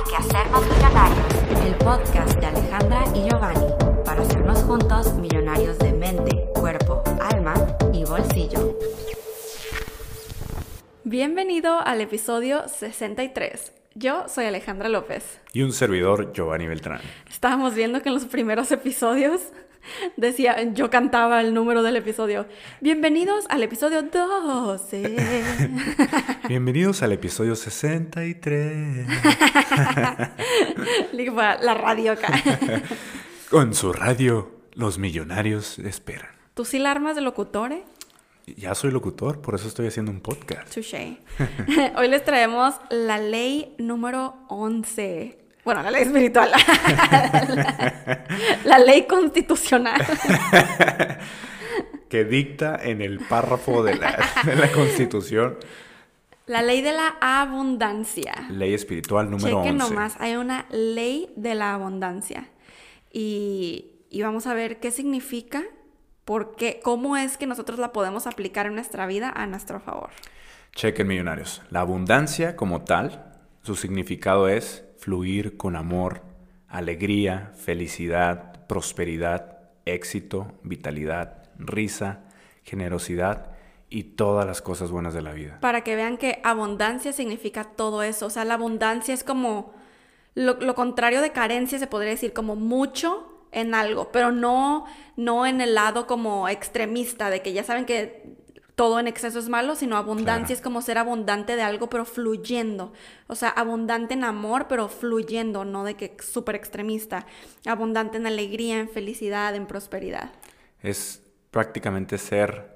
Hay que hacernos millonarios. El podcast de Alejandra y Giovanni para hacernos juntos millonarios de mente, cuerpo, alma y bolsillo. Bienvenido al episodio 63. Yo soy Alejandra López. Y un servidor, Giovanni Beltrán. Estábamos viendo que en los primeros episodios decía, yo cantaba el número del episodio. Bienvenidos al episodio 12. Bienvenidos al episodio 63. la radio acá. Con su radio, los millonarios esperan. ¿Tú sí la armas de locutor, eh? Ya soy locutor, por eso estoy haciendo un podcast. Touché. Hoy les traemos la ley número 11. Bueno, la ley espiritual. la, ley constitucional. que dicta en el párrafo de la, Constitución. La ley de la abundancia. Ley espiritual número Cheque 11. nomás, hay una ley de la abundancia. Y, y vamos a ver qué significa, por qué, cómo es que nosotros la podemos aplicar en nuestra vida a nuestro favor. Chequen, millonarios. La abundancia como tal, su significado es fluir con amor, alegría, felicidad, prosperidad, éxito, vitalidad, risa, generosidad y todas las cosas buenas de la vida. Para que vean que abundancia significa todo eso. O sea, la abundancia es como lo, contrario de carencia, se podría decir, como mucho en algo, pero no, no en el lado como extremista, de que ya saben que todo en exceso es malo, sino abundancia es como ser abundante de algo, pero fluyendo. O sea, abundante en amor, pero fluyendo, no de que súper extremista. Abundante en alegría, en felicidad, en prosperidad. Es prácticamente ser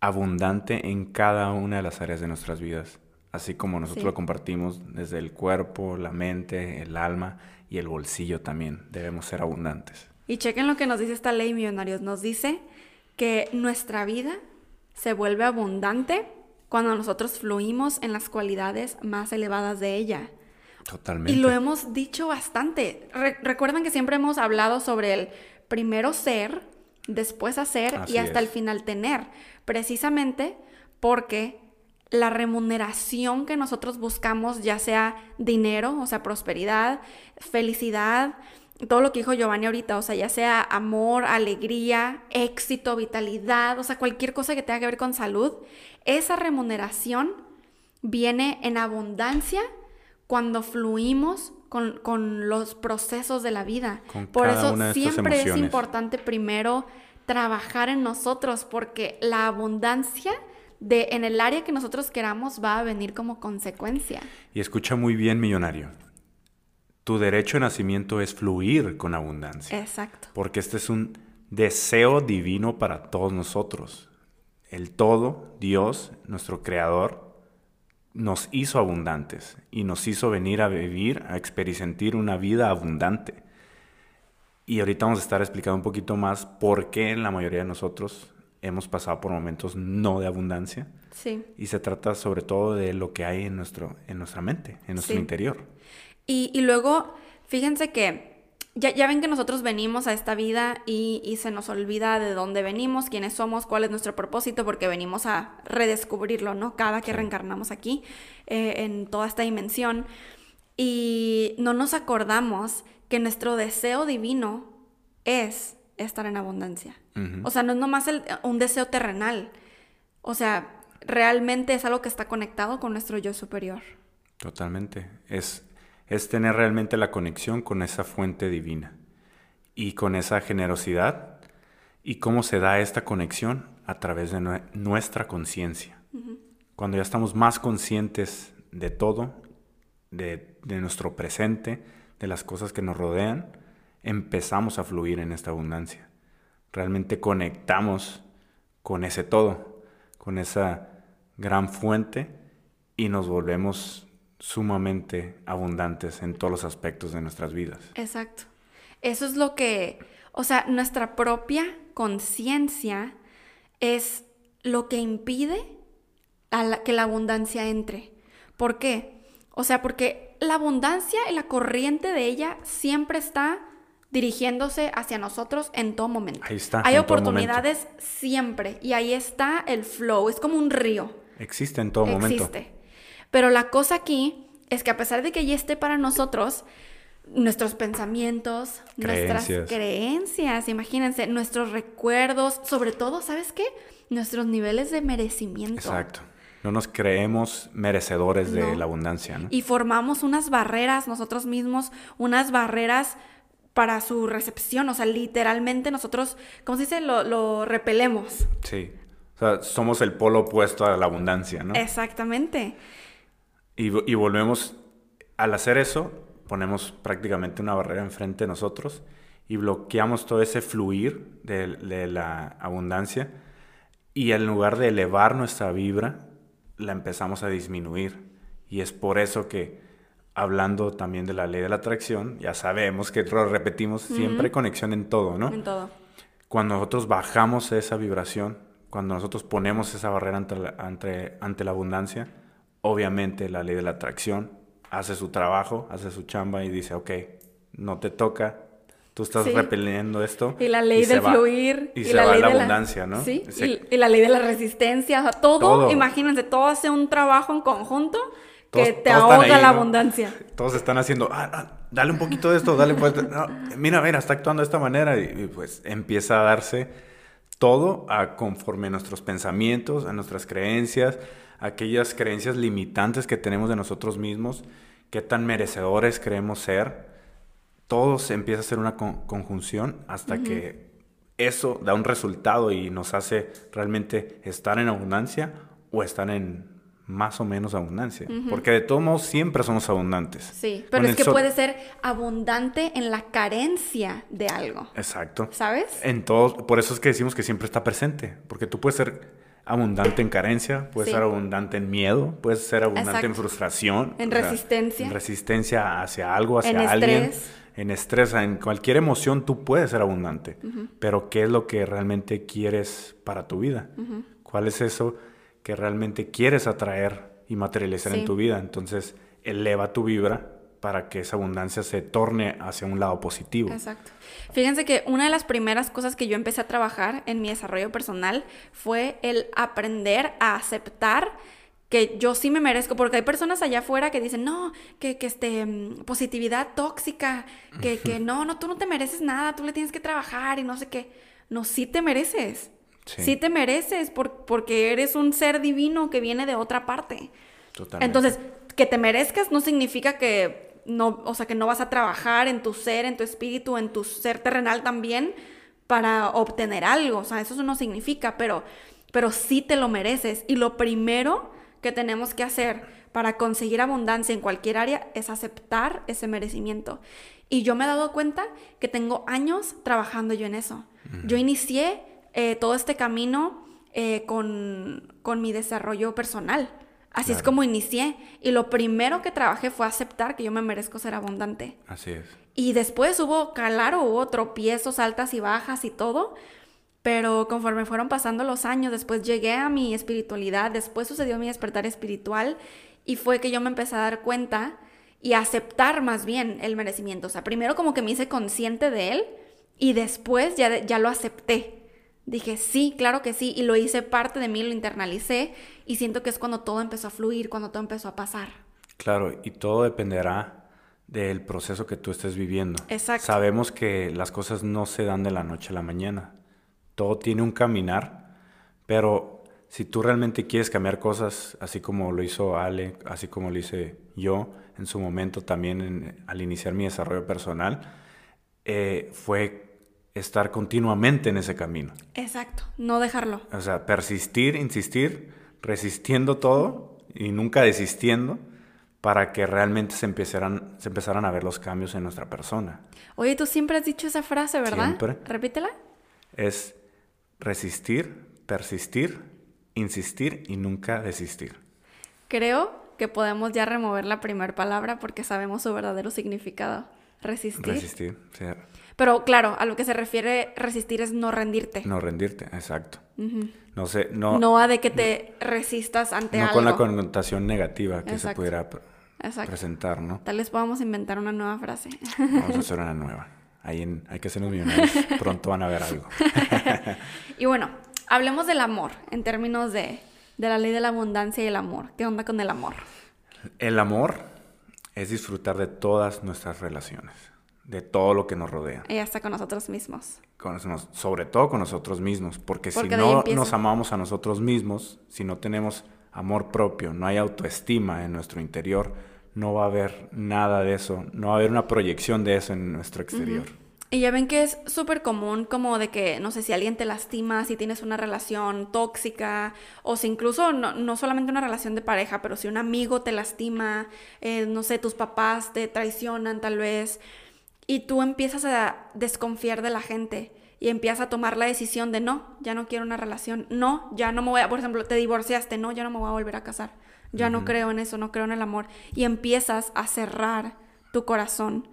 abundante en cada una de las áreas de nuestras vidas, así como nosotros lo compartimos desde el cuerpo, la mente, el alma y el bolsillo también. Debemos ser abundantes. Y chequen lo que nos dice esta ley, millonarios. Nos dice que nuestra vida se vuelve abundante cuando nosotros fluimos en las cualidades más elevadas de ella. Totalmente. Y lo hemos dicho bastante. recuerden que siempre hemos hablado sobre el primero ser, después hacer y hasta el final tener. Precisamente porque la remuneración que nosotros buscamos, ya sea dinero, o sea, prosperidad, felicidad, todo lo que dijo Giovanni ahorita, o sea, ya sea amor, alegría, éxito, vitalidad, o sea, cualquier cosa que tenga que ver con salud, esa remuneración viene en abundancia cuando fluimos con, los procesos de la vida. Por eso siempre es importante primero trabajar en nosotros, porque la abundancia de en el área que nosotros queramos va a venir como consecuencia. Y escucha muy bien, millonario. Tu derecho de nacimiento es fluir con abundancia. Exacto. Porque este es un deseo divino para todos nosotros. El todo, Dios, nuestro creador, nos hizo abundantes y nos hizo venir a vivir, a experimentar una vida abundante. Y ahorita vamos a estar explicando un poquito más por qué la mayoría de nosotros hemos pasado por momentos no de abundancia. Sí. Y se trata sobre todo de lo que hay en, nuestro, en nuestra mente, en nuestro interior. Y, luego, fíjense que ya, ya, ven que nosotros venimos a esta vida y, se nos olvida de dónde venimos, quiénes somos, cuál es nuestro propósito, porque venimos a redescubrirlo, ¿no? Cada que reencarnamos aquí, eh, en toda esta dimensión. Y no nos acordamos que nuestro deseo divino es estar en abundancia. O sea, no es nomás un deseo terrenal. O sea, realmente es algo que está conectado con nuestro yo superior. Totalmente. Es es tener realmente la conexión con esa fuente divina y con esa generosidad y cómo se da esta conexión a través de nuestra conciencia. Cuando ya estamos más conscientes de todo, de, de nuestro presente, de las cosas que nos rodean, empezamos a fluir en esta abundancia. Realmente conectamos con ese todo, con esa gran fuente y nos volvemos sumamente abundantes en todos los aspectos de nuestras vidas. Exacto. Eso es lo que, o sea, nuestra propia conciencia es lo que impide a que la abundancia entre. ¿Por qué? O sea, porque la abundancia y la corriente de ella siempre está dirigiéndose hacia nosotros en todo momento. Ahí está. Hay oportunidades siempre y ahí está el flow, es como un río. Existe en todo momento. Existe. Pero la cosa aquí es que a pesar de que ya esté para nosotros, nuestros pensamientos, nuestras creencias, imagínense, nuestros recuerdos, sobre todo, ¿sabes qué? Nuestros niveles de merecimiento. Exacto. No nos creemos merecedores de la abundancia, ¿no? Y formamos unas barreras nosotros mismos, unas barreras para su recepción, o sea, literalmente nosotros, ¿cómo se dice? Lo, lo repelemos. Sí. O sea, somos el polo opuesto a la abundancia, ¿no? Exactamente. Y, y volvemos, al hacer eso, ponemos prácticamente una barrera enfrente de nosotros y bloqueamos todo ese fluir de, la abundancia y en lugar de elevar nuestra vibra, la empezamos a disminuir. Y es por eso que, hablando también de la ley de la atracción, ya sabemos que lo repetimos, siempre conexión en todo, ¿no? En todo. Cuando nosotros bajamos esa vibración, cuando nosotros ponemos esa barrera ante ante la abundancia, obviamente la ley de la atracción hace su trabajo, hace su chamba y dice, ok, no te toca, tú estás repeliendo esto. Y la ley del fluir. Y, se la va ley la abundancia, ¿no? Sí, y, la ley de la resistencia, o sea, todo, imagínense, todo hace un trabajo en conjunto que te ahoga la abundancia. Todos están haciendo, ah, ah, dale un poquito de esto, dale pues, mira, mira, está actuando de esta manera y, pues empieza a darse todo a conforme a nuestros pensamientos, a nuestras creencias, aquellas creencias limitantes que tenemos de nosotros mismos, qué tan merecedores creemos ser, todo se empieza a hacer una conjunción hasta que eso da un resultado y nos hace realmente estar en abundancia o estar en más o menos abundancia. Porque de todos modos siempre somos abundantes. Sí, pero es que puede ser abundante en la carencia de algo. Exacto. ¿Sabes? En todo, por eso es que decimos que siempre está presente. Porque tú puedes ser abundante en carencia, puede ser abundante en miedo, puede ser abundante en frustración. En resistencia. En resistencia hacia algo, hacia en alguien. Estrés. En estrés. En cualquier emoción tú puedes ser abundante. Pero ¿qué es lo que realmente quieres para tu vida? ¿Cuál es eso que realmente quieres atraer y materializar en tu vida? Entonces, eleva tu vibra para que esa abundancia se torne hacia un lado positivo. Exacto. Fíjense que una de las primeras cosas que yo empecé a trabajar en mi desarrollo personal fue el aprender a aceptar que yo sí me merezco, porque hay personas allá afuera que dicen, no, que, que este, mm, positividad tóxica, que, que no, no, tú no te mereces nada, tú le tienes que trabajar y no sé qué. No, sí te mereces. Sí, te mereces porque eres un ser divino que viene de otra parte. Totalmente. Entonces, que te merezcas no significa que no, o sea, que no vas a trabajar en tu ser, en tu espíritu, en tu ser terrenal también para obtener algo. O sea, eso no significa, pero, pero sí te lo mereces. Y lo primero que tenemos que hacer para conseguir abundancia en cualquier área es aceptar ese merecimiento. Y yo me he dado cuenta que tengo años trabajando yo en eso. Yo inicié eh, todo este camino eh, con, con mi desarrollo personal. Así es como inicié. Y lo primero que trabajé fue aceptar que yo me merezco ser abundante. Así es. Y después hubo, claro, hubo tropiezos, altas y bajas y todo. Pero conforme fueron pasando los años, después llegué a mi espiritualidad, después sucedió mi despertar espiritual y fue que yo me empecé a dar cuenta y a aceptar más bien el merecimiento. O sea, primero como que me hice consciente de él y después ya, ya lo acepté. Dije, sí, claro que sí, y lo hice parte de mí, lo internalicé y siento que es cuando todo empezó a fluir, cuando todo empezó a pasar. Claro, y todo dependerá del proceso que tú estés viviendo. Exacto. Sabemos que las cosas no se dan de la noche a la mañana. Todo tiene un caminar, pero si tú realmente quieres cambiar cosas, así como lo hizo Ale, así como lo hice yo en su momento también al iniciar mi desarrollo personal, eh, fue estar continuamente en ese camino. Exacto, no dejarlo. O sea, persistir, insistir, resistiendo todo y nunca desistiendo para que realmente se empezaran, se empezaran a ver los cambios en nuestra persona. Oye, tú siempre has dicho esa frase, ¿verdad? Siempre. Repítela. Es resistir, persistir, insistir y nunca desistir. Creo que podemos ya remover la primera palabra porque sabemos su verdadero significado. Resistir. Resistir, sí. Pero claro, a lo que se refiere resistir es no rendirte. No rendirte, exacto. No sé, no... No a de que te resistas ante algo. No con la connotación negativa que se pudiera presentar, ¿no? Tal vez podamos inventar una nueva frase. Vamos a hacer una nueva. Ahí en, hay que hacernos millonarios. Pronto van a ver algo. y bueno, hablemos del amor en términos de, de la ley de la abundancia y el amor. ¿Qué onda con el amor? El amor es disfrutar de todas nuestras relaciones, de todo lo que nos rodea. Y hasta con nosotros mismos. sobre todo con nosotros mismos, porque, si no nos amamos a nosotros mismos, si no tenemos amor propio, no hay autoestima en nuestro interior, no va a haber nada de eso, no va a haber una proyección de eso en nuestro exterior. Y ya ven que es súper común como de que, no sé, si alguien te lastima, si tienes una relación tóxica, o si incluso no, solamente una relación de pareja, pero si un amigo te lastima, eh, no sé, tus papás te traicionan tal vez, y tú empiezas a desconfiar de la gente y empiezas a tomar la decisión de no, ya no quiero una relación, no, ya no me voy a, por ejemplo, te divorciaste, no, ya no me voy a volver a casar, ya no creo en eso, no creo en el amor, y empiezas a cerrar tu corazón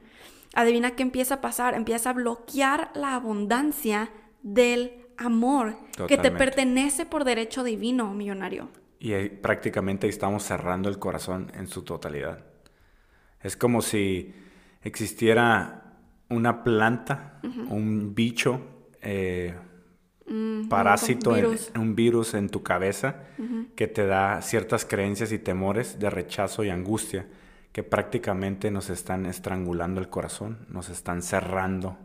adivina qué empieza a pasar, empieza a bloquear la abundancia del amor que te pertenece por derecho divino, millonario. Y prácticamente estamos cerrando el corazón en su totalidad. Es como si existiera una planta, un bicho, eh, mm, parásito, un virus. En, un virus en tu cabeza que te da ciertas creencias y temores de rechazo y angustia que prácticamente nos están estrangulando el corazón, nos están cerrando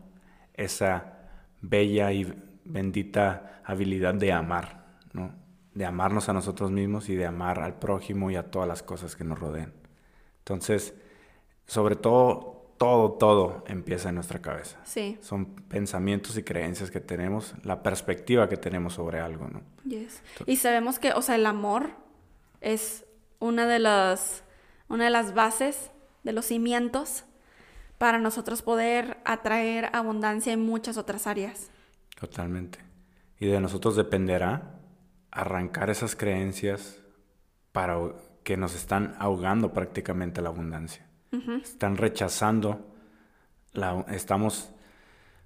esa bella y bendita habilidad de amar, ¿no? De amarnos a nosotros mismos y de amar al prójimo y a todas las cosas que nos rodean. Entonces, sobre todo, todo, todo empieza en nuestra cabeza. Sí. Son pensamientos y creencias que tenemos, la perspectiva que tenemos sobre algo, ¿no? Yes. y sabemos que, o sea, el amor es una de las una de las bases, de los cimientos para nosotros poder atraer abundancia en muchas otras áreas. Totalmente. Y de nosotros dependerá arrancar esas creencias para que nos están ahogando prácticamente la abundancia. Están rechazando, la, estamos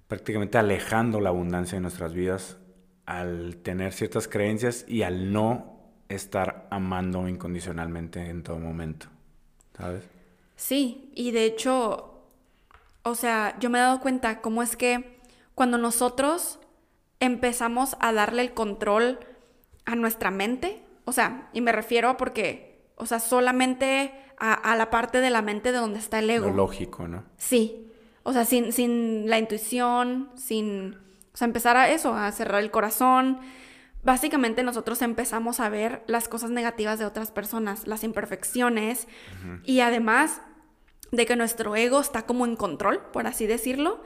prácticamente alejando la abundancia de nuestras vidas al tener ciertas creencias y al no estar amando incondicionalmente en todo momento. ¿sabes? Sí, y de hecho, o sea, yo me he dado cuenta cómo es que cuando nosotros empezamos a darle el control a nuestra mente, o sea, y me refiero a porque, o sea, solamente a, la parte de la mente de donde está el ego. Lo lógico, ¿no? Sí, o sea, sin, sin la intuición, sin, o sea, empezar a eso, a cerrar el corazón, básicamente nosotros empezamos a ver las cosas negativas de otras personas, las imperfecciones y además de que nuestro ego está como en control, por así decirlo,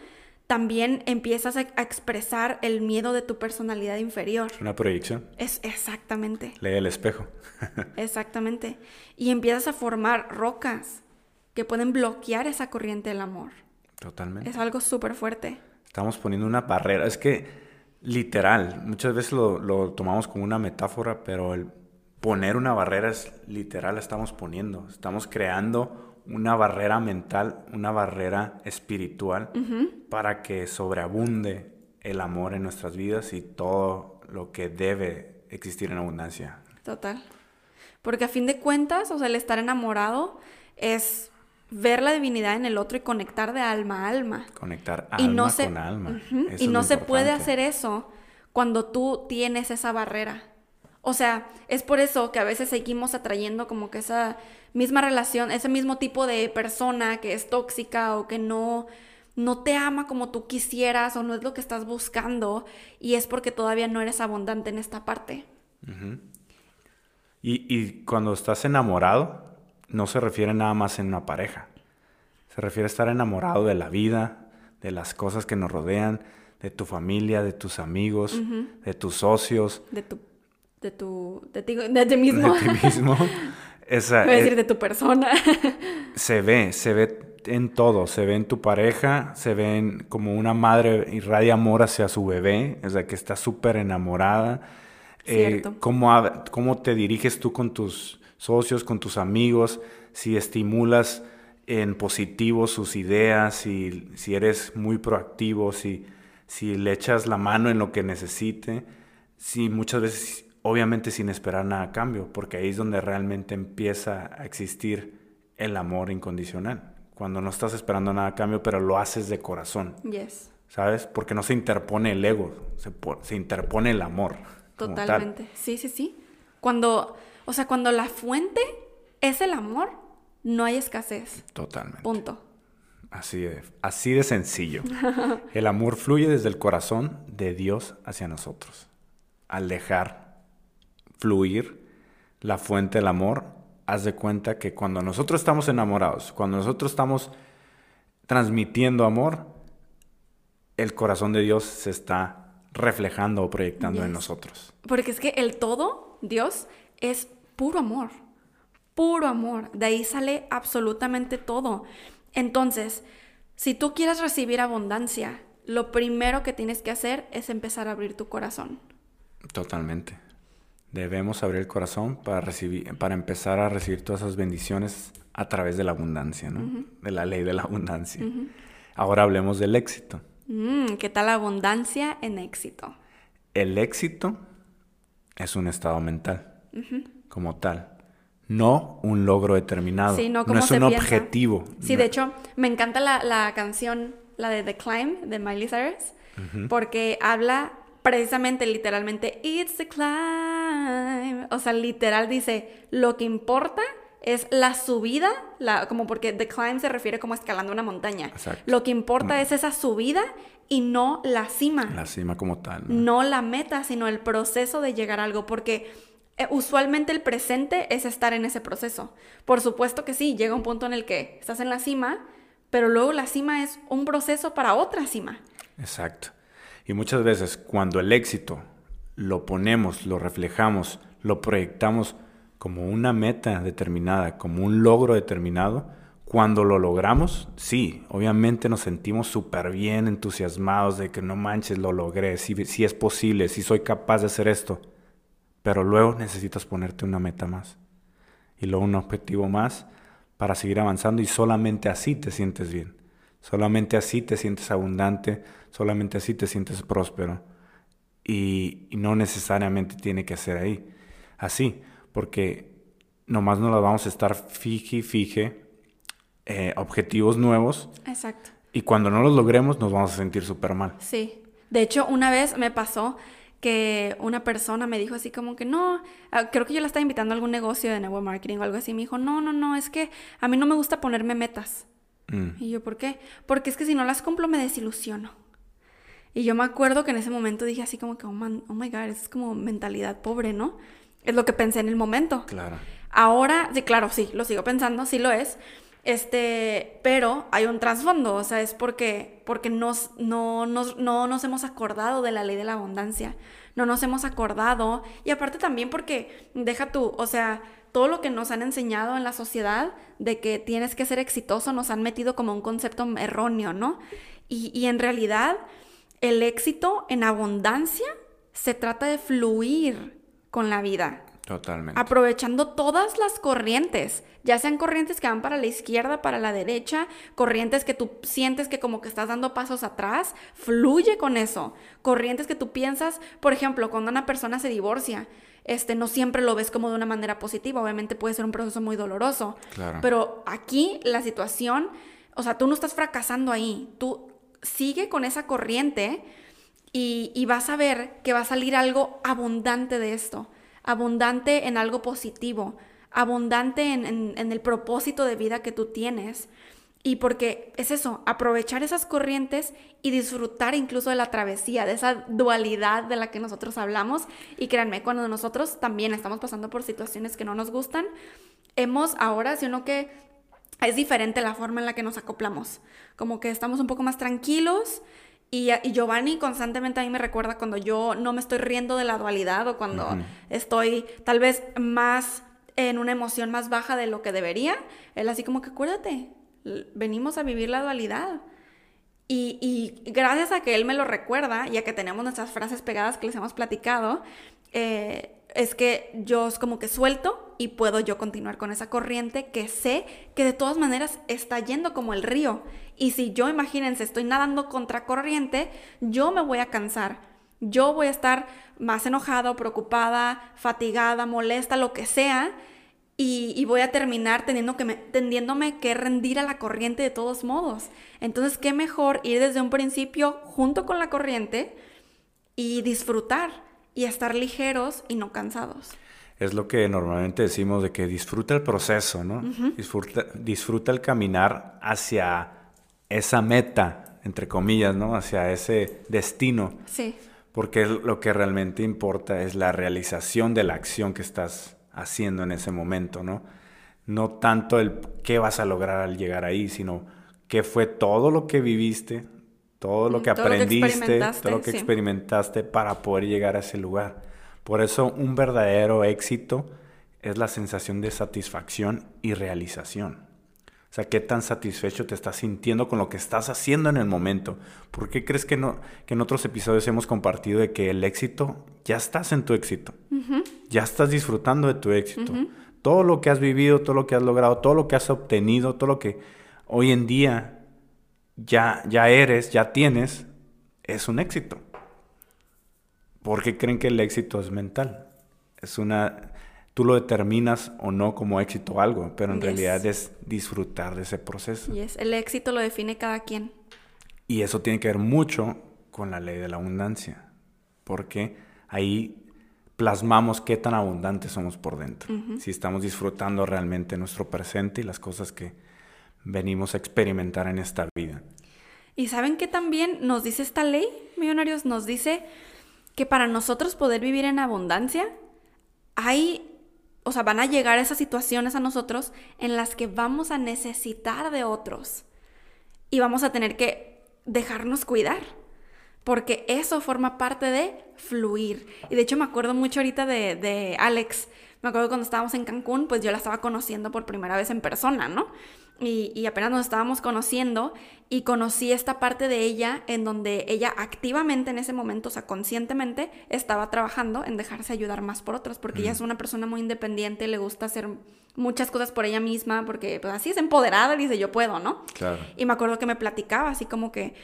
también empiezas a, expresar el miedo de tu personalidad inferior. Una proyección. Es exactamente. Lee el espejo. exactamente. Y empiezas a formar rocas que pueden bloquear esa corriente del amor. Totalmente. Es algo súper fuerte. Estamos poniendo una barrera. Es que literal. Muchas veces lo, tomamos como una metáfora, pero el poner una barrera es literal, estamos poniendo. Estamos creando una barrera mental, una barrera espiritual para que sobreabunde el amor en nuestras vidas y todo lo que debe existir en abundancia. Total. Porque a fin de cuentas, o sea, el estar enamorado es ver la divinidad en el otro y conectar de alma a alma. Conectar alma con alma. Y no se puede hacer eso cuando tú tienes esa barrera. O sea, es por eso que a veces seguimos atrayendo como que esa misma relación, ese mismo tipo de persona que es tóxica o que no, no te ama como tú quisieras o no es lo que estás buscando y es porque todavía no eres abundante en esta parte. y, y cuando estás enamorado, no se refiere nada más en una pareja. Se refiere a estar enamorado de la vida, de las cosas que nos rodean, de tu familia, de tus amigos, de tus socios. De tu, de tu, de ti, de mismo. De ti mismo. Esa, Voy a decir de tu persona. se ve, se ve en todo, se ve en tu pareja, se ve en como una madre irradia amor hacia su bebé, o sea, que está súper enamorada. Eh, cómo, cómo te diriges tú con tus socios, con tus amigos, si estimulas en positivo sus ideas, si, si eres muy proactivo, si, si le echas la mano en lo que necesite, si muchas veces, obviamente sin esperar nada a cambio, porque ahí es donde realmente empieza a existir el amor incondicional. Cuando no estás esperando nada a cambio, pero lo haces de corazón. Yes. ¿Sabes? Porque no se interpone el ego, se, se interpone el amor. Totalmente. Sí, sí, sí. Cuando o sea, cuando la fuente es el amor, no hay escasez. Totalmente. Punto. Así de, así de sencillo. El amor fluye desde el corazón de Dios hacia nosotros. Al dejar fluir la fuente del amor, haz de cuenta que cuando nosotros estamos enamorados, cuando nosotros estamos transmitiendo amor, el corazón de Dios se está reflejando o proyectando en nosotros. Porque es que el todo, Dios, es puro amor. Puro amor. De ahí sale absolutamente todo. Entonces, si tú quieres recibir abundancia, lo primero que tienes que hacer es empezar a abrir tu corazón. Totalmente. Debemos abrir el corazón para recibir, para empezar a recibir todas esas bendiciones a través de la abundancia, ¿no? De la ley de la abundancia. Ahora hablemos del éxito. Mm, ¿Qué tal la abundancia en éxito? El éxito es un estado mental, como tal no un logro determinado. no, es un objetivo. Sí, de hecho, me encanta la, canción, la de The Climb, de Miley Cyrus, porque habla precisamente, literalmente, It's the climb. O sea, literal dice, lo que importa es la subida, la, como porque The Climb se refiere como escalando una montaña. Lo que importa es esa subida y no la cima. La cima como tal. ¿no? no la meta, sino el proceso de llegar a algo, porque eh, usualmente el presente es estar en ese proceso. Por supuesto que sí, llega un punto en el que estás en la cima, pero luego la cima es un proceso para otra cima. Exacto. Y muchas veces cuando el éxito lo ponemos, lo reflejamos, lo proyectamos como una meta determinada, como un logro determinado, cuando lo logramos, sí, obviamente nos sentimos súper bien entusiasmados de que no manches, lo logré, si, si es posible, si soy capaz de hacer esto. Pero luego necesitas ponerte una meta más y luego un objetivo más para seguir avanzando y solamente así te sientes bien. Solamente así te sientes abundante, solamente así te sientes próspero. Y, no necesariamente tiene que ser ahí. Así, porque nomás no lo vamos a estar fije, fije, eh, objetivos nuevos. Exacto. Y cuando no los logremos nos vamos a sentir súper mal. Sí. De hecho, una vez me pasó que una persona me dijo así como que no, ah, creo que yo la estaba invitando a algún negocio de nuevo marketing o algo así. Me dijo, no, no, no, es que a mí no me gusta ponerme metas. Mm. Y yo, ¿por qué? Porque es que si no las cumplo me desilusiono. Y yo me acuerdo que en ese momento dije así como que, oh, man, oh my God, es como mentalidad pobre, ¿no? Es lo que pensé en el momento. Claro. Ahora, sí, claro, sí, lo sigo pensando, sí lo es. Este, pero hay un trasfondo, o sea, es porque, porque nos, no, nos, no nos hemos acordado de la ley de la abundancia, no nos hemos acordado, y aparte también porque, deja tú, o sea, todo lo que nos han enseñado en la sociedad de que tienes que ser exitoso nos han metido como un concepto erróneo, ¿no? Y, y en realidad el éxito en abundancia se trata de fluir con la vida, Totalmente. Aprovechando todas las corrientes, ya sean corrientes que van para la izquierda, para la derecha, corrientes que tú sientes que como que estás dando pasos atrás, fluye con eso. Corrientes que tú piensas, por ejemplo, cuando una persona se divorcia, este, no siempre lo ves como de una manera positiva, obviamente puede ser un proceso muy doloroso. Claro. Pero aquí la situación, o sea, tú no estás fracasando ahí, tú sigue con esa corriente y, vas a ver que va a salir algo abundante de esto abundante en algo positivo, abundante en, el propósito de vida que tú tienes. Y porque es eso, aprovechar esas corrientes y disfrutar incluso de la travesía, de esa dualidad de la que nosotros hablamos. Y créanme, cuando nosotros también estamos pasando por situaciones que no nos gustan, hemos ahora, sino que es diferente la forma en la que nos acoplamos. Como que estamos un poco más tranquilos, y, Giovanni constantemente a mí me recuerda cuando yo no me estoy riendo de la dualidad o cuando estoy tal vez más en una emoción más baja de lo que debería. Él así como que acuérdate, venimos a vivir la dualidad. Y, y, gracias a que él me lo recuerda y a que tenemos nuestras frases pegadas que les hemos platicado, eh, es que yo como que suelto y puedo yo continuar con esa corriente que sé que de todas maneras está yendo como el río. Y si yo, imagínense, estoy nadando contra corriente, yo me voy a cansar. Yo voy a estar más enojada, preocupada, fatigada, molesta, lo que sea. Y, voy a terminar teniendo que tendiéndome que rendir a la corriente de todos modos. Entonces, qué mejor ir desde un principio junto con la corriente y disfrutar y estar ligeros y no cansados. es lo que normalmente decimos de que disfruta el proceso, ¿no? disfruta, disfruta el caminar hacia esa meta, entre comillas, ¿no? Hacia ese destino. Sí. Porque lo que realmente importa es la realización de la acción que estás haciendo en ese momento, ¿no? No tanto el qué vas a lograr al llegar ahí, sino qué fue todo lo que viviste, todo lo que aprendiste, todo lo que experimentaste para poder llegar a ese lugar. Por eso un verdadero éxito es la sensación de satisfacción y realización. O sea, qué tan satisfecho te estás sintiendo con lo que estás haciendo en el momento. ¿Por qué crees que, no, que en otros episodios hemos compartido de que el éxito, ya estás en tu éxito? Ya estás disfrutando de tu éxito. Todo lo que has vivido, todo lo que has logrado, todo lo que has obtenido, todo lo que hoy en día ya, ya eres, ya tienes, es un éxito. ¿Por qué creen que el éxito es mental? Es una, tú lo determinas o no como éxito algo, pero en realidad es disfrutar de ese proceso. Y es el éxito lo define cada quien. Y eso tiene que ver mucho con la ley de la abundancia, porque ahí plasmamos qué tan abundantes somos por dentro, si estamos disfrutando realmente nuestro presente y las cosas que venimos a experimentar en esta vida. Y saben que también nos dice esta ley, millonarios, nos dice que para nosotros poder vivir en abundancia, hay, o sea, van a llegar esas situaciones a nosotros en las que vamos a necesitar de otros y vamos a tener que dejarnos cuidar, porque eso forma parte de fluir. Y de hecho me acuerdo mucho ahorita de, de Alex, me acuerdo cuando estábamos en Cancún, pues yo la estaba conociendo por primera vez en persona, ¿no? Y, apenas nos estábamos conociendo y conocí esta parte de ella en donde ella activamente en ese momento, o sea, conscientemente, estaba trabajando en dejarse ayudar más por otros, porque ella es una persona muy independiente, le gusta hacer muchas cosas por ella misma, porque pues así es empoderada, dice yo puedo, ¿no? Claro. Y me acuerdo que me platicaba así como que,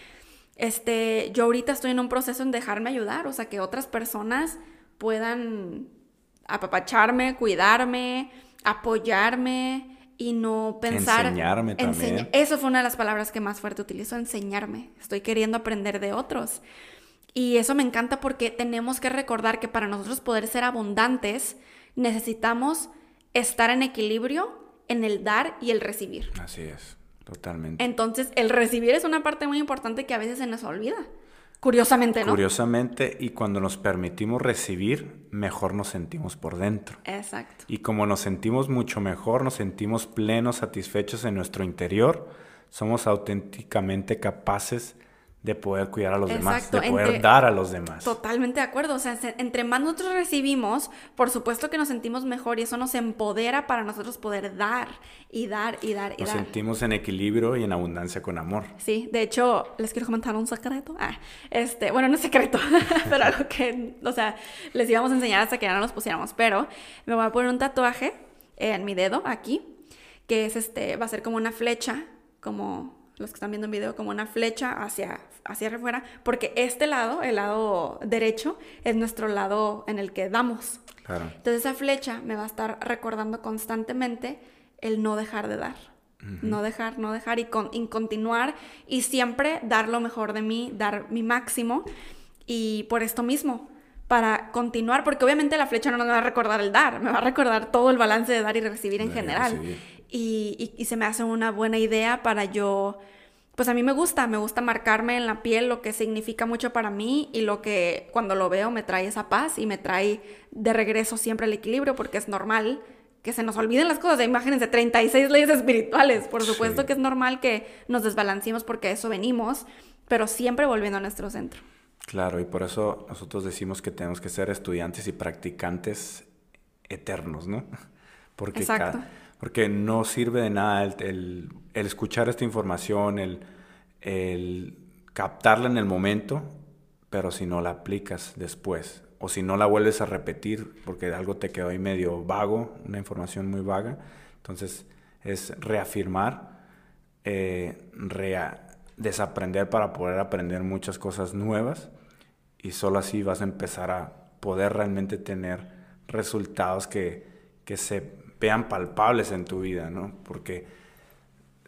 este, yo ahorita estoy en un proceso en dejarme ayudar, o sea, que otras personas puedan apapacharme, cuidarme, apoyarme, y no pensar... Enseñarme también. Eso fue una de las palabras que más fuerte utilizó, enseñarme. Estoy queriendo aprender de otros. Y eso me encanta porque tenemos que recordar que para nosotros poder ser abundantes necesitamos estar en equilibrio en el dar y el recibir. Así es, totalmente. Entonces, el recibir es una parte muy importante que a veces se nos olvida. Curiosamente, ¿no? Curiosamente, y cuando nos permitimos recibir, mejor nos sentimos por dentro. Exacto. Y como nos sentimos mucho mejor, nos sentimos plenos, satisfechos en nuestro interior, somos auténticamente capaces de poder cuidar a los demás, de poder dar a los demás. Totalmente de acuerdo. O sea, entre más nosotros recibimos, por supuesto que nos sentimos mejor y eso nos empodera para nosotros poder dar y dar y dar y nos dar. Nos sentimos en equilibrio y en abundancia con amor. Sí, de hecho, les quiero comentar un secreto. Ah, este, bueno, no es secreto, pero algo que, o sea, les íbamos a enseñar hasta que ya no nos pusiéramos. Pero me voy a poner un tatuaje en mi dedo aquí, que es este, va a ser como una flecha, como los que están viendo el video, como una flecha hacia, hacia afuera, porque este lado, el lado derecho, es nuestro lado en el que damos. Entonces esa flecha me va a estar recordando constantemente el no dejar de dar. No dejar, no dejar y, con, y continuar y siempre dar lo mejor de mí, dar mi máximo. Y por esto mismo, para continuar, porque obviamente la flecha no me va a recordar el dar, me va a recordar todo el balance de dar y recibir en general y, se me hace una buena idea para yo, pues a mí me gusta, me gusta marcarme en la piel lo que significa mucho para mí y lo que cuando lo veo me trae esa paz y me trae de regreso siempre el equilibrio porque es normal que se nos olviden las cosas. Imagínense, 36 leyes espirituales. Por supuesto que es normal que nos desbalancemos porque eso venimos, pero siempre volviendo a nuestro centro. Claro, y por eso nosotros decimos que tenemos que ser estudiantes y practicantes eternos, ¿no? Porque Exacto. Porque no sirve de nada el, escuchar esta información, el, captarla en el momento, pero si no la aplicas después o si no la vuelves a repetir porque algo te quedó ahí medio vago, una información muy vaga, entonces es reafirmar, eh, desaprender para poder aprender muchas cosas nuevas y solo así vas a empezar a poder realmente tener resultados que, que se vean palpables en tu vida, ¿no? Porque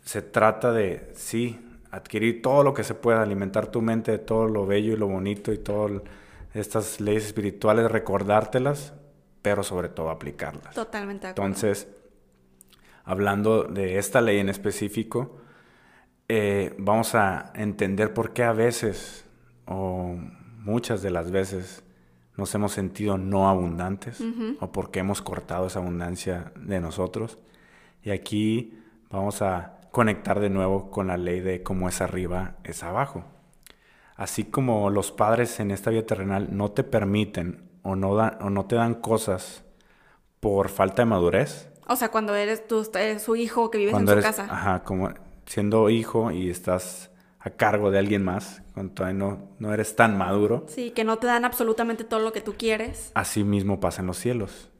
se trata de, sí, adquirir todo lo que se pueda, alimentar tu mente de todo lo bello y lo bonito y todas estas leyes espirituales, recordártelas, pero sobre todo aplicarlas. Totalmente de acuerdo. Entonces, hablando de esta ley en específico, eh, vamos a entender por qué a veces, o muchas de las veces, nos hemos sentido no abundantes, o por qué hemos cortado esa abundancia de nosotros. Y aquí vamos a conectar de nuevo con la ley de cómo es arriba, es abajo. Así como los padres en esta vida terrenal no te permiten o no, dan, o no te dan cosas por falta de madurez. O sea, cuando eres tú, eres su hijo que vives en su casa. Ajá, como siendo hijo y estás a cargo de alguien más, cuando todavía no, no eres tan maduro. Sí, que no te dan absolutamente todo lo que tú quieres. Así mismo pasa en los cielos.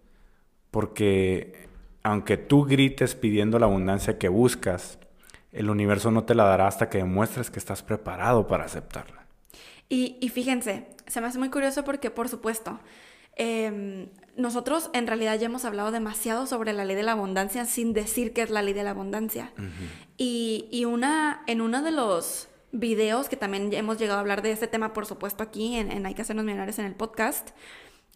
Porque aunque tú grites pidiendo la abundancia que buscas, el universo no te la dará hasta que demuestres que estás preparado para aceptarla. Y, y fíjense, se me hace muy curioso porque, por supuesto, Em, nosotros en realidad ya hemos hablado demasiado sobre la ley de la abundancia sin decir que es la ley de la abundancia. y, y, una, en uno de los videos que también hemos llegado a hablar de este tema, por supuesto, aquí en, Hay que hacernos millonarios en el podcast,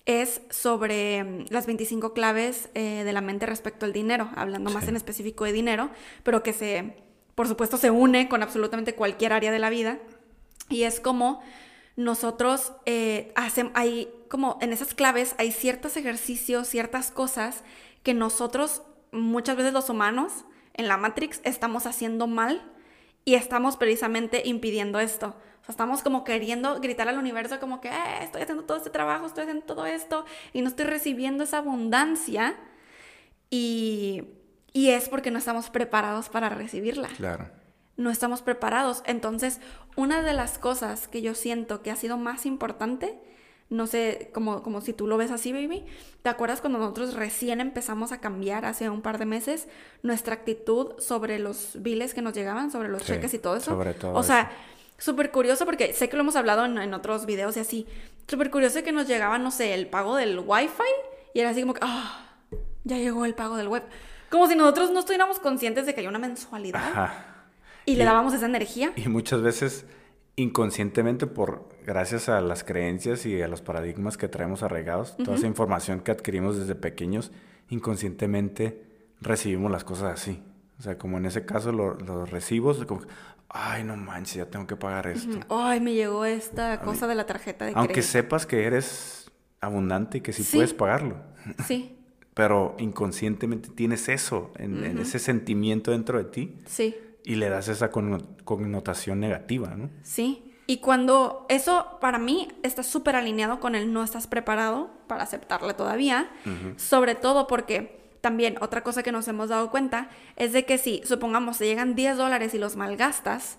es sobre em, las 25 claves eh, de la mente respecto al dinero, hablando más en específico de dinero, pero que se, por supuesto, se une con absolutamente cualquier área de la vida. Y es como nosotros eh, hacemos, hay como en esas claves hay ciertos ejercicios, ciertas cosas que nosotros, muchas veces los humanos, en la Matrix, estamos haciendo mal y estamos precisamente impidiendo esto. O sea, estamos como queriendo gritar al universo como que eh, estoy haciendo todo este trabajo, estoy haciendo todo esto y no estoy recibiendo esa abundancia y, y es porque no estamos preparados para recibirla. Claro no estamos preparados. Entonces, una de las cosas que yo siento que ha sido más importante, no sé, como, como si tú lo ves así, baby, ¿te acuerdas cuando nosotros recién empezamos a cambiar hace un par de meses nuestra actitud sobre los biles que nos llegaban, sobre los cheques y todo eso? Sobre todo. O sea, súper curioso porque sé que lo hemos hablado en, otros videos y así. Súper curioso que nos llegaba, no sé, el pago del wifi y era así como que, ah, ya llegó el pago del web. Como si nosotros no estuviéramos conscientes de que hay una mensualidad. Ajá. Y, le dábamos esa energía. Y muchas veces inconscientemente por gracias a las creencias y a los paradigmas que traemos arraigados, toda esa información que adquirimos desde pequeños, inconscientemente recibimos las cosas así. O sea, como en ese caso los recibos, como, ay, no manches, ya tengo que pagar esto. Ay, me llegó esta cosa de la tarjeta de Aunque sepas que eres abundante y que sí, puedes pagarlo. Sí. Pero inconscientemente tienes eso, en, en, ese sentimiento dentro de ti. Sí y le das esa connotación negativa, ¿no? Sí. Y cuando eso para mí está súper alineado con el no estás preparado para aceptarle todavía, sobre todo porque también otra cosa que nos hemos dado cuenta es de que si, supongamos, te llegan 10 dólares y los malgastas,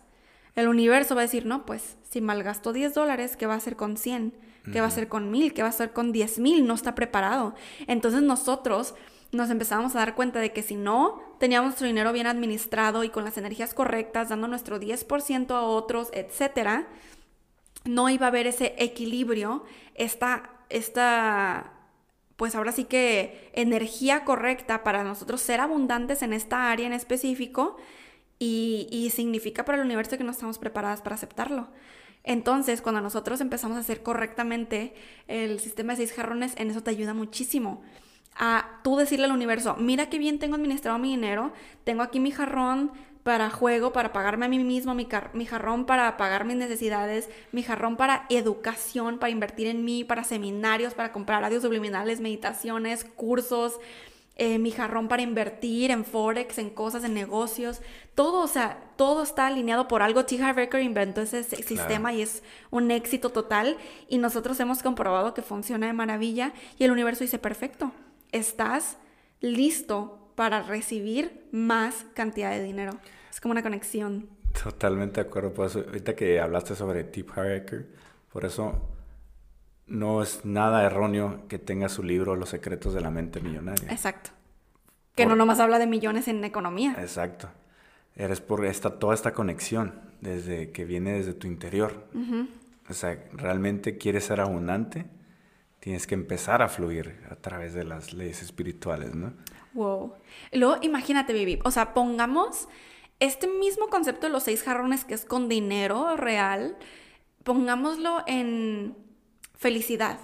el universo va a decir, no, pues si malgasto 10 dólares, ¿qué va a hacer con 100? ¿Qué va a hacer con 1000? ¿Qué va a hacer con 10 mil? No está preparado. Entonces nosotros nos empezamos a dar cuenta de que si no teníamos nuestro dinero bien administrado y con las energías correctas, dando nuestro 10% a otros, etcétera, no iba a haber ese equilibrio, esta, esta, pues ahora sí que energía correcta para nosotros ser abundantes en esta área en específico y, y significa para el universo que no estamos preparadas para aceptarlo. Entonces, cuando nosotros empezamos a hacer correctamente el sistema de seis jarrones, en eso te ayuda muchísimo a tú decirle al universo, mira qué bien tengo administrado mi dinero, tengo aquí mi jarrón para juego, para pagarme a mí mismo, mi, mi, jarrón para pagar mis necesidades, mi jarrón para educación, para invertir en mí, para seminarios, para comprar radios subliminales, meditaciones, cursos, eh, mi jarrón para invertir en Forex, en cosas, en negocios, todo, o sea, todo está alineado por algo. T. Harv Eker inventó ese sistema y es un éxito total y nosotros hemos comprobado que funciona de maravilla y el universo dice, perfecto estás listo para recibir más cantidad de dinero. Es como una conexión. Totalmente de acuerdo. Por eso, ahorita que hablaste sobre Tip Hacker, por eso no es nada erróneo que tenga su libro Los secretos de la mente millonaria. Exacto. Que no nomás habla de millones en economía. Exacto. Eres por esta, toda esta conexión desde que viene desde tu interior. O sea, realmente quieres ser abundante tienes que empezar a fluir a través de las leyes espirituales, ¿no? Wow. Luego, imagínate, Vivi, o sea, pongamos este mismo concepto de los seis jarrones que es con dinero real, pongámoslo en felicidad.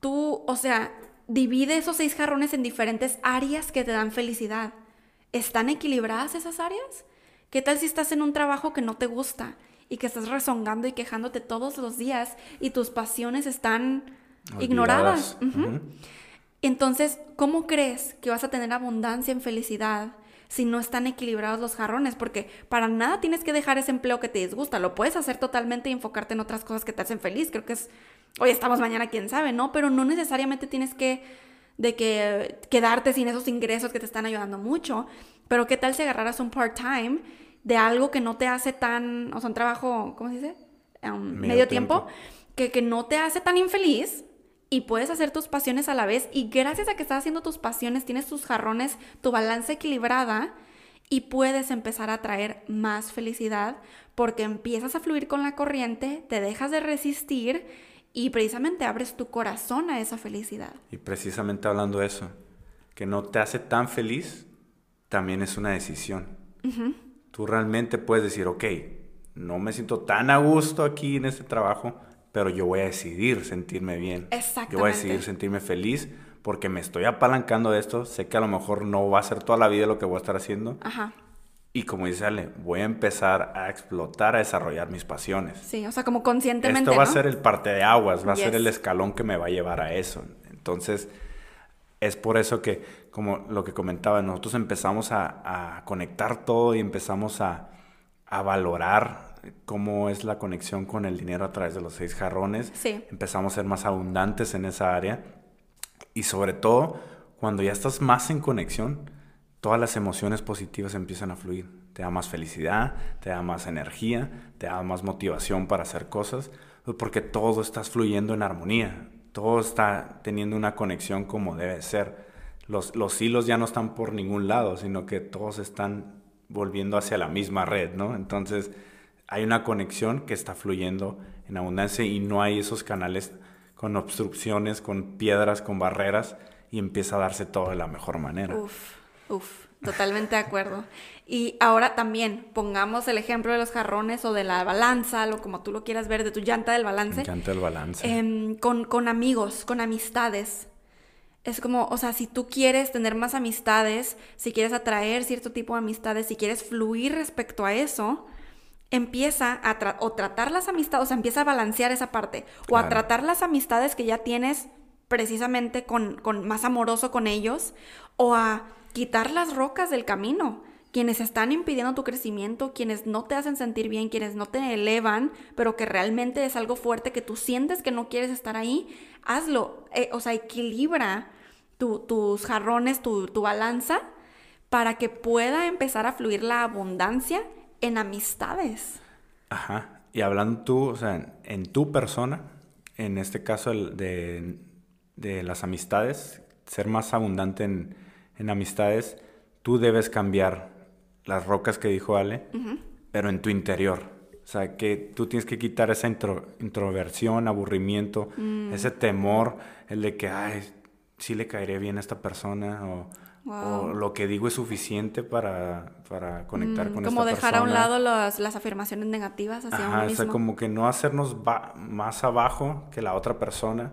Tú, o sea, divide esos seis jarrones en diferentes áreas que te dan felicidad. ¿Están equilibradas esas áreas? ¿Qué tal si estás en un trabajo que no te gusta y que estás rezongando y quejándote todos los días y tus pasiones están ignoradas? Entonces, ¿cómo crees que vas a tener abundancia en felicidad si no están equilibrados los jarrones? Porque para nada tienes que dejar ese empleo que te disgusta. Lo puedes hacer totalmente y enfocarte en otras cosas que te hacen feliz. Creo que es, hoy estamos, mañana quién sabe, ¿no? Pero no necesariamente tienes que, de que quedarte sin esos ingresos que te están ayudando mucho. Pero ¿qué tal si agarraras un part-time de algo que no te hace tan, o sea, un trabajo, ¿cómo se dice? Um, medio, tiempo, Que, que no te hace tan infeliz y puedes hacer tus pasiones a la vez y gracias a que estás haciendo tus pasiones, tienes tus jarrones, tu balanza equilibrada y puedes empezar a traer más felicidad porque empiezas a fluir con la corriente, te dejas de resistir y precisamente abres tu corazón a esa felicidad. Y precisamente hablando de eso, que no te hace tan feliz, también es una decisión. Tú realmente puedes decir, ok, no me siento tan a gusto aquí en este trabajo, pero yo voy a decidir sentirme bien. Exactamente. Yo voy a decidir sentirme feliz porque me estoy apalancando de esto. Sé que a lo mejor no va a ser toda la vida lo que voy a estar haciendo. Ajá. Y como dice Ale, voy a empezar a explotar, a desarrollar mis pasiones. Sí, o sea, como conscientemente. Esto va a ser el parte de aguas, va a ser el escalón que me va a llevar a eso. Entonces, es por eso que, como lo que comentaba, nosotros empezamos a, a conectar todo y empezamos a, a valorar cómo es la conexión con el dinero a través de los seis jarrones. Sí. Empezamos a ser más abundantes en esa área. Y sobre todo, cuando ya estás más en conexión, todas las emociones positivas empiezan a fluir. Te da más felicidad, te da más energía, te da más motivación para hacer cosas, porque todo está fluyendo en armonía, todo está teniendo una conexión como debe ser. Los, los hilos ya no están por ningún lado, sino que todos están volviendo hacia la misma red, ¿no? Entonces, hay una conexión que está fluyendo en abundancia y no hay esos canales con obstrucciones, con piedras, con barreras y empieza a darse todo de la mejor manera. Uf, uf, totalmente de acuerdo. Y ahora también pongamos el ejemplo de los jarrones o de la balanza, lo como tú lo quieras ver, de tu llanta del balance. Llanta del balance. Em, con, con amigos, con amistades. Es como, o sea, si tú quieres tener más amistades, si quieres atraer cierto tipo de amistades, si quieres fluir respecto a eso, empieza a o tratar las amistades, o sea, empieza a balancear esa parte, o a tratar las amistades que ya tienes precisamente con, con, más amoroso con ellos, o a quitar las rocas del camino, quienes están impidiendo tu crecimiento, quienes no te hacen sentir bien, quienes no te elevan, pero que realmente es algo fuerte que tú sientes que no quieres estar ahí, hazlo, eh, o sea, equilibra tus jarrones, tu, balanza, para que pueda empezar a fluir la abundancia en amistades. Ajá. Y hablando tú, o sea, en tu persona, en este caso de, de las amistades, ser más abundante en, en, amistades, tú debes cambiar las rocas que dijo Ale, pero en tu interior. O sea, que tú tienes que quitar esa introversión, aburrimiento, mm. ese temor, el de que, ay, sí le caeré bien a esta persona, o o lo que digo es suficiente para, para conectar mm, con esta persona. Como dejar a un lado las, las afirmaciones negativas hacia uno mismo. O sea, como que no hacernos más abajo que la otra persona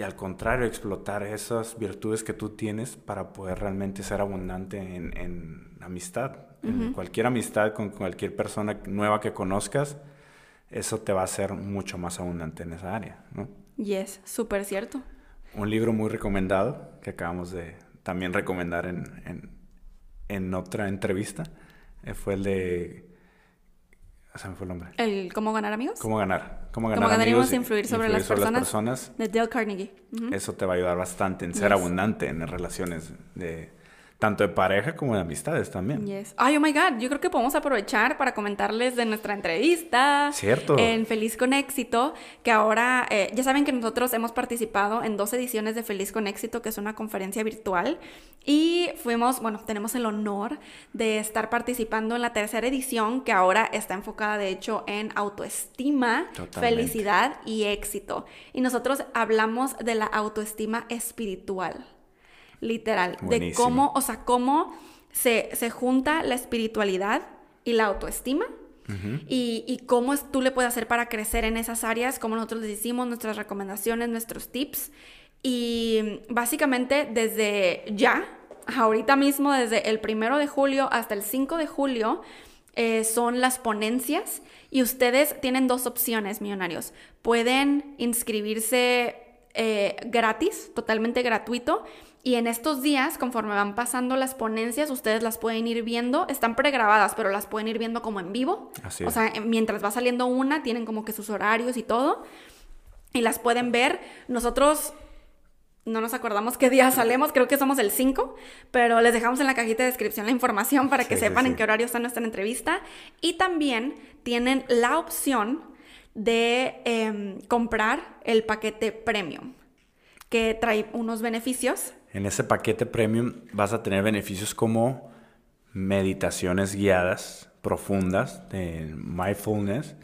y al contrario, explotar esas virtudes que tú tienes para poder realmente ser abundante en, en amistad. En cualquier amistad con cualquier persona nueva que conozcas, eso te va a hacer mucho más abundante en esa área, ¿no? Yes, súper cierto. Un libro muy recomendado que acabamos de, también recomendar en, en, otra entrevista. Eh, fue el de... Se me fue el nombre. ¿El cómo ganar amigos? Cómo ganar. Cómo ganar amigos. influir sobre, las, personas, De Dale Carnegie. Eso te va a ayudar bastante en ser abundante en las relaciones de tanto de pareja como de amistades también. Yes. Ay, oh my God, yo creo que podemos aprovechar para comentarles de nuestra entrevista. Cierto. En Feliz con Éxito, que ahora, eh, ya saben que nosotros hemos participado en dos ediciones de Feliz con Éxito, que es una conferencia virtual. Y fuimos, bueno, tenemos el honor de estar participando en la tercera edición, que ahora está enfocada, de hecho, en autoestima, felicidad y éxito. Y nosotros hablamos de la autoestima espiritual literal, de cómo, o sea, cómo se, junta la espiritualidad y la autoestima. y, y, cómo es, tú le puedes hacer para crecer en esas áreas, como nosotros les decimos, nuestras recomendaciones, nuestros tips. Y básicamente desde ya, ahorita mismo, desde el primero de julio hasta el 5 de julio, eh, son las ponencias y ustedes tienen dos opciones, millonarios. Pueden inscribirse eh, gratis, totalmente gratuito. Y en estos días, conforme van pasando las ponencias, ustedes las pueden ir viendo. Están pregrabadas, pero las pueden ir viendo como en vivo. Así o sea, mientras va saliendo una, tienen como que sus horarios y todo. Y las pueden ver. Nosotros no nos acordamos qué día salemos, creo que somos el 5, pero les dejamos en la cajita de descripción la información para que sepan en qué horario está nuestra entrevista. Y también tienen la opción de em, comprar el paquete premium, que trae unos beneficios. En ese paquete premium vas a tener beneficios como meditaciones guiadas profundas de mindfulness.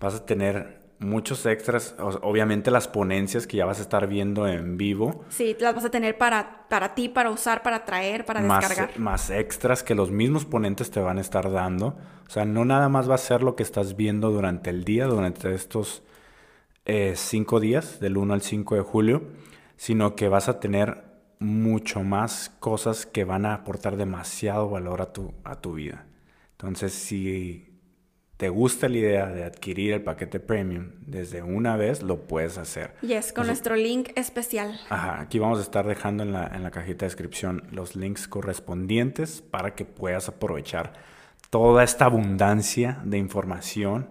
Vas a tener muchos extras, obviamente las ponencias que ya vas a estar viendo en vivo. Sí, las vas a tener para, para ti, para usar, para traer, para descargar. Más extras que los mismos ponentes te van a estar dando. O sea, no nada más va a ser lo que estás viendo durante el día, durante estos eh, cinco días, del 1 al 5 de julio, sino que vas a tener mucho más cosas que van a aportar demasiado valor a tu, a tu vida. Entonces, si te gusta la idea de adquirir el paquete premium desde una vez, lo puedes hacer. Yes, con nuestro link especial. Ajá, aquí vamos a estar dejando en la, en la cajita de descripción los links correspondientes para que puedas aprovechar toda esta abundancia de información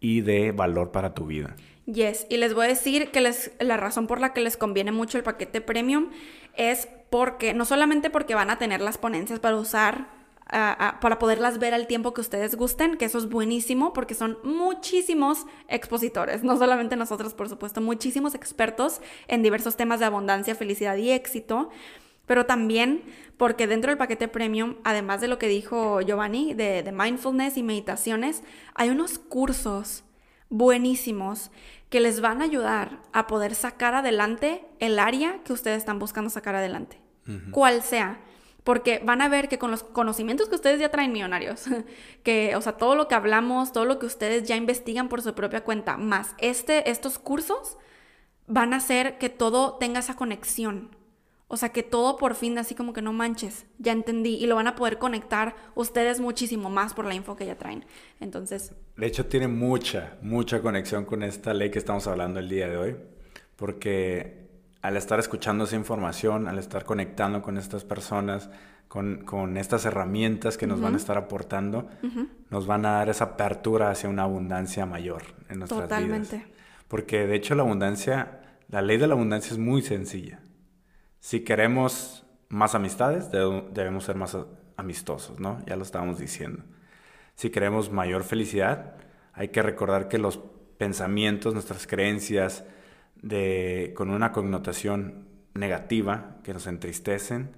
y de valor para tu vida. Yes, y les voy a decir que les, la razón por la que les conviene mucho el paquete premium es porque, no solamente porque van a tener las ponencias para usar para poderlas ver al tiempo que ustedes gusten, que eso es buenísimo porque son muchísimos expositores, no solamente nosotros, por supuesto, muchísimos expertos en diversos temas de abundancia, felicidad y éxito, pero también porque dentro del paquete premium, además de lo que dijo Giovanni, de, de mindfulness y meditaciones, hay unos cursos buenísimos que les van a ayudar a poder sacar adelante el área que ustedes están buscando sacar adelante, cual sea. Porque van a ver que con los conocimientos que ustedes ya traen millonarios, que, o sea, todo lo que hablamos, todo lo que ustedes ya investigan por su propia cuenta, más este, estos cursos, van a hacer que todo tenga esa conexión. O sea, que todo por fin, así como que no manches, ya entendí. Y lo van a poder conectar ustedes muchísimo más por la info que ya traen. Entonces... De hecho, tiene mucha, mucha conexión con esta ley que estamos hablando el día de hoy. Porque al estar escuchando esa información, al estar conectando con estas personas, con, estas herramientas que nos van a estar aportando, nos van a dar esa apertura hacia una abundancia mayor en nuestras Totalmente. Porque de hecho la abundancia, la ley de la abundancia es muy sencilla. Si queremos más amistades, debemos ser más amistosos, ¿no? Ya lo estábamos diciendo. Si queremos mayor felicidad, hay que recordar que los pensamientos, nuestras creencias, de, con una connotación negativa que nos entristecen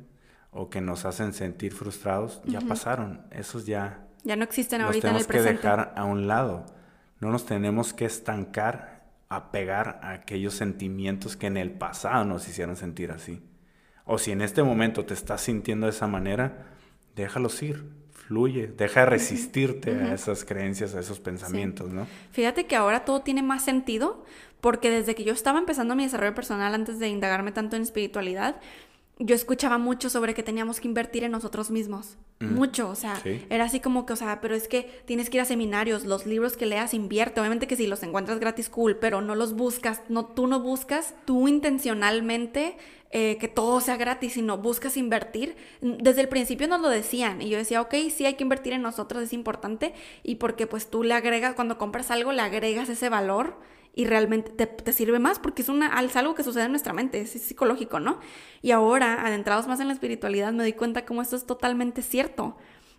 o que nos hacen sentir frustrados, ya pasaron. Esos ya... Ya no existen ahorita en el presente. tenemos que dejar a un lado. No nos tenemos que estancar, apegar a aquellos sentimientos que en el pasado nos hicieron sentir así. O si en este momento te estás sintiendo de esa manera, déjalos ir, fluye, deja de resistirte a esas creencias, a esos pensamientos, ¿no? Fíjate que ahora todo tiene más sentido porque desde que yo estaba empezando mi desarrollo personal antes de indagarme tanto en espiritualidad, yo escuchaba mucho sobre que teníamos que invertir en nosotros mismos. Mucho, o sea, era así como que, o sea, pero es que tienes que ir a seminarios, los libros que leas invierte, obviamente que si los encuentras gratis, cool, pero no los buscas, no, tú no buscas, tú intencionalmente eh, que todo sea gratis, sino buscas invertir. Desde el principio nos lo decían y yo decía, ok, sí hay que invertir en nosotros, es importante, y porque pues tú le agregas, cuando compras algo, le agregas ese valor y realmente te, sirve más porque es, una, es algo que sucede en nuestra mente, es, psicológico, ¿no? Y ahora, adentrados más en la espiritualidad, me doy cuenta cómo esto es totalmente cierto.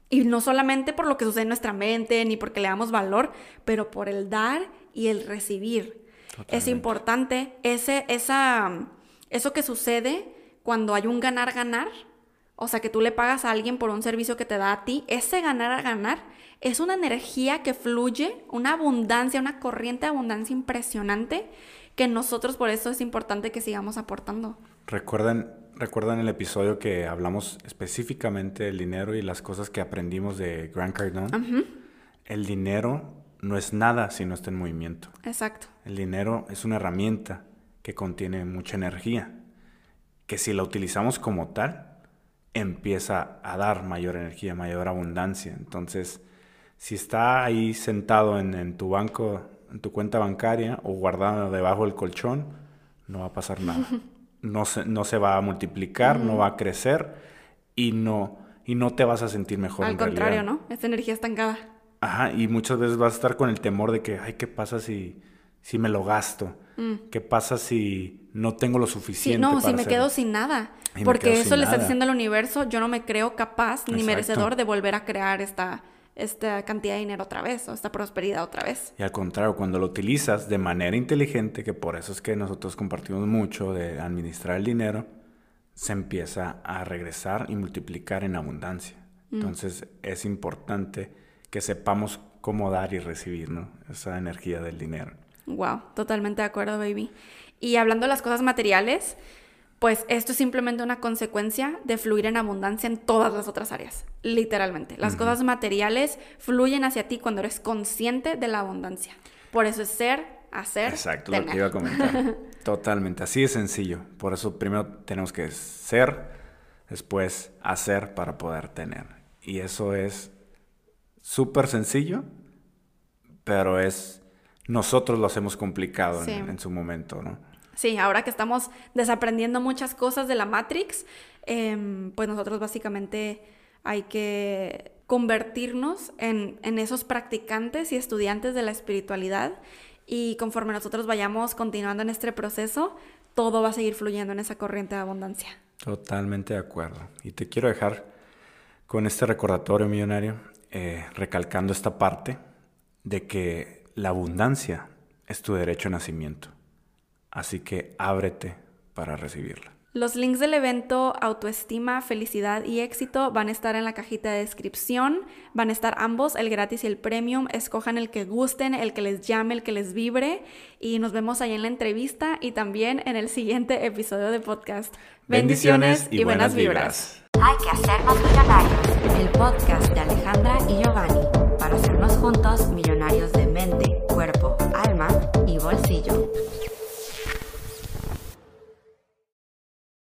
Y no solamente por lo que sucede en nuestra mente, ni porque le damos valor, pero por el dar y el recibir. Es importante ese, esa, eso que sucede cuando hay un ganar-ganar, o sea, que tú le pagas a alguien por un servicio que te da a ti, ese ganar-ganar es una energía que fluye, una abundancia, una corriente de abundancia impresionante que nosotros por eso es importante que sigamos aportando. Recuerdan, recuerdan el episodio que hablamos específicamente del dinero y las cosas que aprendimos de Grant Cardone. El dinero no es nada si no está en movimiento. Exacto. El dinero es una herramienta que contiene mucha energía. que si la utilizamos como tal, empieza a dar mayor energía, mayor abundancia. Entonces, si está ahí sentado en, tu banco, en tu cuenta bancaria o guardado debajo del colchón, no va a pasar nada. No se, no se va a multiplicar, no va a crecer y no, y no te vas a sentir mejor. Al contrario, ¿no? Esta energía estancada. Ajá, y muchas veces vas a estar con el temor de que, ay, ¿qué pasa si, si me lo gasto? Mm. ¿Qué pasa si no tengo lo suficiente? Sí, no, si me quedo sin nada. Porque eso le está diciendo al universo, yo no me creo capaz ni merecedor de volver a crear esta, esta cantidad de dinero otra vez o esta prosperidad otra vez. Y al contrario, cuando lo utilizas de manera inteligente, que por eso es que nosotros compartimos mucho de administrar el dinero, se empieza a regresar y multiplicar en abundancia. Mm. Entonces es importante que sepamos cómo dar y recibir ¿no? esa energía del dinero. Wow, totalmente de acuerdo, baby. Y hablando de las cosas materiales, pues esto es simplemente una consecuencia de fluir en abundancia en todas las otras áreas, literalmente. Las cosas materiales fluyen hacia ti cuando eres consciente de la abundancia. Por eso es ser, hacer. Exacto, lo que iba a comentar. Totalmente, así de sencillo. Por eso primero tenemos que ser, después hacer para poder tener. Y eso es súper sencillo, pero es nosotros lo hacemos complicado en, en su momento, ¿no? Sí, ahora que estamos desaprendiendo muchas cosas de la Matrix, em, pues nosotros básicamente hay que convertirnos en, esos practicantes y estudiantes de la espiritualidad y conforme nosotros vayamos continuando en este proceso, todo va a seguir fluyendo en esa corriente de abundancia. Totalmente de acuerdo. Y te quiero dejar con este recordatorio millonario, eh, recalcando esta parte de que la abundancia es tu derecho a nacimiento. Así que ábrete para recibirla. Los links del evento Autoestima, Felicidad y Éxito van a estar en la cajita de descripción. Van a estar ambos, el gratis y el premium. Escojan el que gusten, el que les llame, el que les vibre. Y nos vemos ahí en la entrevista y también en el siguiente episodio de podcast. Bendiciones, y, buenas, vibras. Hay que hacernos millonarios. El podcast de Alejandra y Giovanni. Para hacernos juntos millonarios de mente, cuerpo, alma y bolsillo.